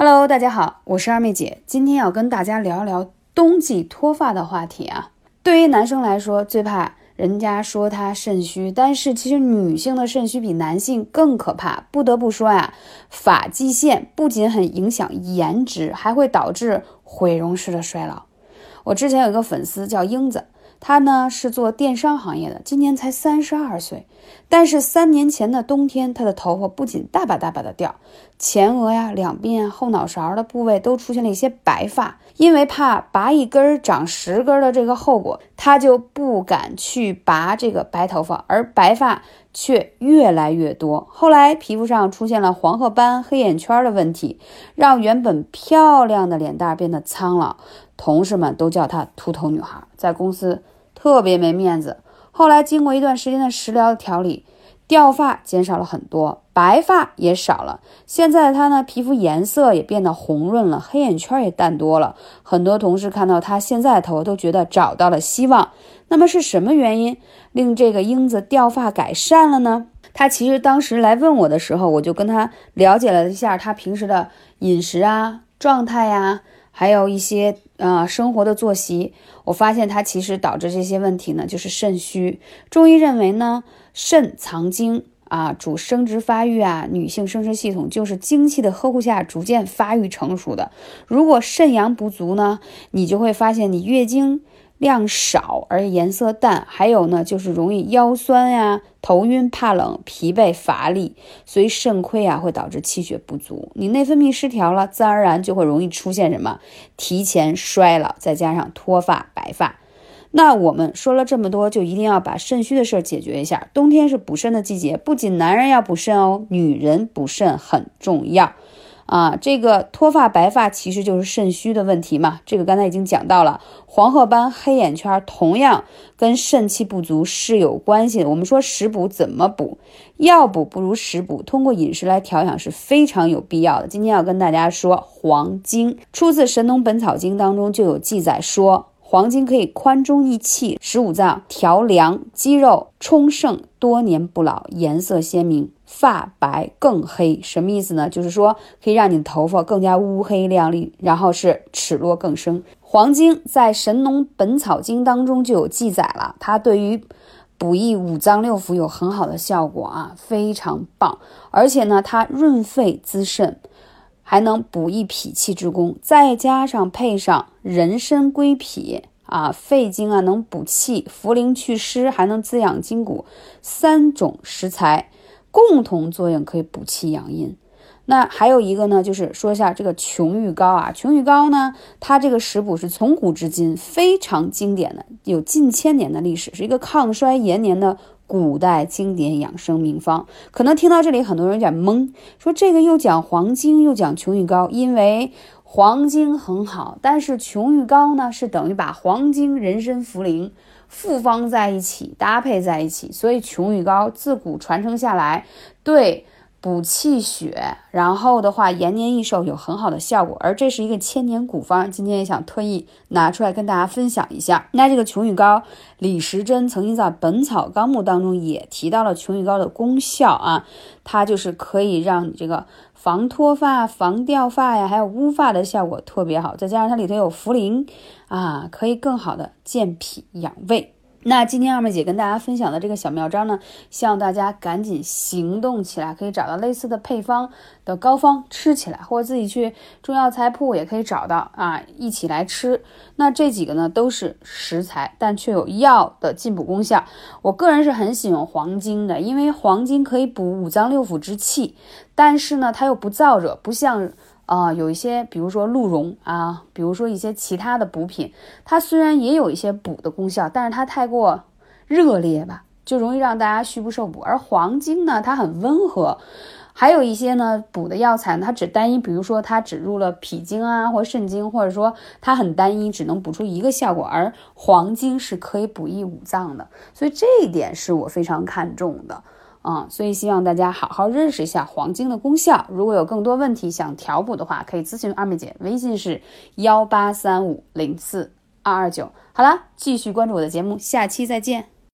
Hello，大家好，我是二妹姐，今天要跟大家聊聊冬季脱发的话题啊。对于男生来说，最怕人家说他肾虚，但是其实女性的肾虚比男性更可怕。不得不说呀，发际线不仅很影响颜值，还会导致毁容式的衰老。我之前有一个粉丝叫英子。他呢是做电商行业的，今年才三十二岁，但是三年前的冬天，他的头发不仅大把大把的掉，前额呀、两鬓啊、后脑勺的部位都出现了一些白发。因为怕拔一根长十根的这个后果，他就不敢去拔这个白头发，而白发却越来越多。后来皮肤上出现了黄褐斑、黑眼圈的问题，让原本漂亮的脸蛋变得苍老。同事们都叫她“秃头女孩”，在公司特别没面子。后来经过一段时间的食疗调理，掉发减少了很多，白发也少了。现在她呢，皮肤颜色也变得红润了，黑眼圈也淡多了。很多同事看到她现在的头，都觉得找到了希望。那么是什么原因令这个英子掉发改善了呢？她其实当时来问我的时候，我就跟她了解了一下她平时的饮食啊、状态呀。还有一些呃生活的作息，我发现它其实导致这些问题呢，就是肾虚。中医认为呢，肾藏精啊，主生殖发育啊，女性生殖系统就是精气的呵护下逐渐发育成熟的。如果肾阳不足呢，你就会发现你月经。量少而颜色淡，还有呢，就是容易腰酸呀、头晕、怕冷、疲惫乏力，所以肾亏啊会导致气血不足，你内分泌失调了，自然而然就会容易出现什么提前衰老，再加上脱发、白发。那我们说了这么多，就一定要把肾虚的事儿解决一下。冬天是补肾的季节，不仅男人要补肾哦，女人补肾很重要。啊，这个脱发白发其实就是肾虚的问题嘛。这个刚才已经讲到了，黄褐斑、黑眼圈同样跟肾气不足是有关系的。我们说食补怎么补？药补不如食补，通过饮食来调养是非常有必要的。今天要跟大家说黄精，出自《神农本草经》当中就有记载说。黄精可以宽中益气，使五脏调凉，肌肉充盛，多年不老，颜色鲜明，发白更黑。什么意思呢？就是说可以让你的头发更加乌黑亮丽，然后是齿落更生。黄精在《神农本草经》当中就有记载了，它对于补益五脏六腑有很好的效果啊，非常棒。而且呢，它润肺滋肾。还能补益脾气之功，再加上配上人参归脾啊，肺经啊能补气、茯苓祛湿，还能滋养筋骨，三种食材共同作用可以补气养阴。那还有一个呢，就是说一下这个琼玉膏啊，琼玉膏呢，它这个食补是从古至今非常经典的，有近千年的历史，是一个抗衰延年的。古代经典养生名方，可能听到这里很多人有点懵，说这个又讲黄精又讲琼玉膏，因为黄精很好，但是琼玉膏呢是等于把黄精、人参、茯苓复方在一起搭配在一起，所以琼玉膏自古传承下来，对。补气血，然后的话延年益寿有很好的效果，而这是一个千年古方，今天也想特意拿出来跟大家分享一下。那这个琼玉膏，李时珍曾经在《本草纲目》当中也提到了琼玉膏的功效啊，它就是可以让你这个防脱发、防掉发呀，还有乌发的效果特别好，再加上它里头有茯苓啊，可以更好的健脾养胃。那今天二妹姐跟大家分享的这个小妙招呢，希望大家赶紧行动起来，可以找到类似的配方的膏方吃起来，或者自己去中药材铺也可以找到啊，一起来吃。那这几个呢都是食材，但却有药的进补功效。我个人是很喜欢黄精的，因为黄精可以补五脏六腑之气，但是呢它又不燥热，不像。啊，有一些，比如说鹿茸啊，比如说一些其他的补品，它虽然也有一些补的功效，但是它太过热烈吧，就容易让大家虚不受补。而黄精呢，它很温和，还有一些呢补的药材，它只单一，比如说它只入了脾经啊或肾经，或者说它很单一，只能补出一个效果。而黄精是可以补益五脏的，所以这一点是我非常看重的。啊，所以希望大家好好认识一下黄精的功效。如果有更多问题想调补的话，可以咨询二妹姐，微信是幺八三五零四二二九。好了，继续关注我的节目，下期再见。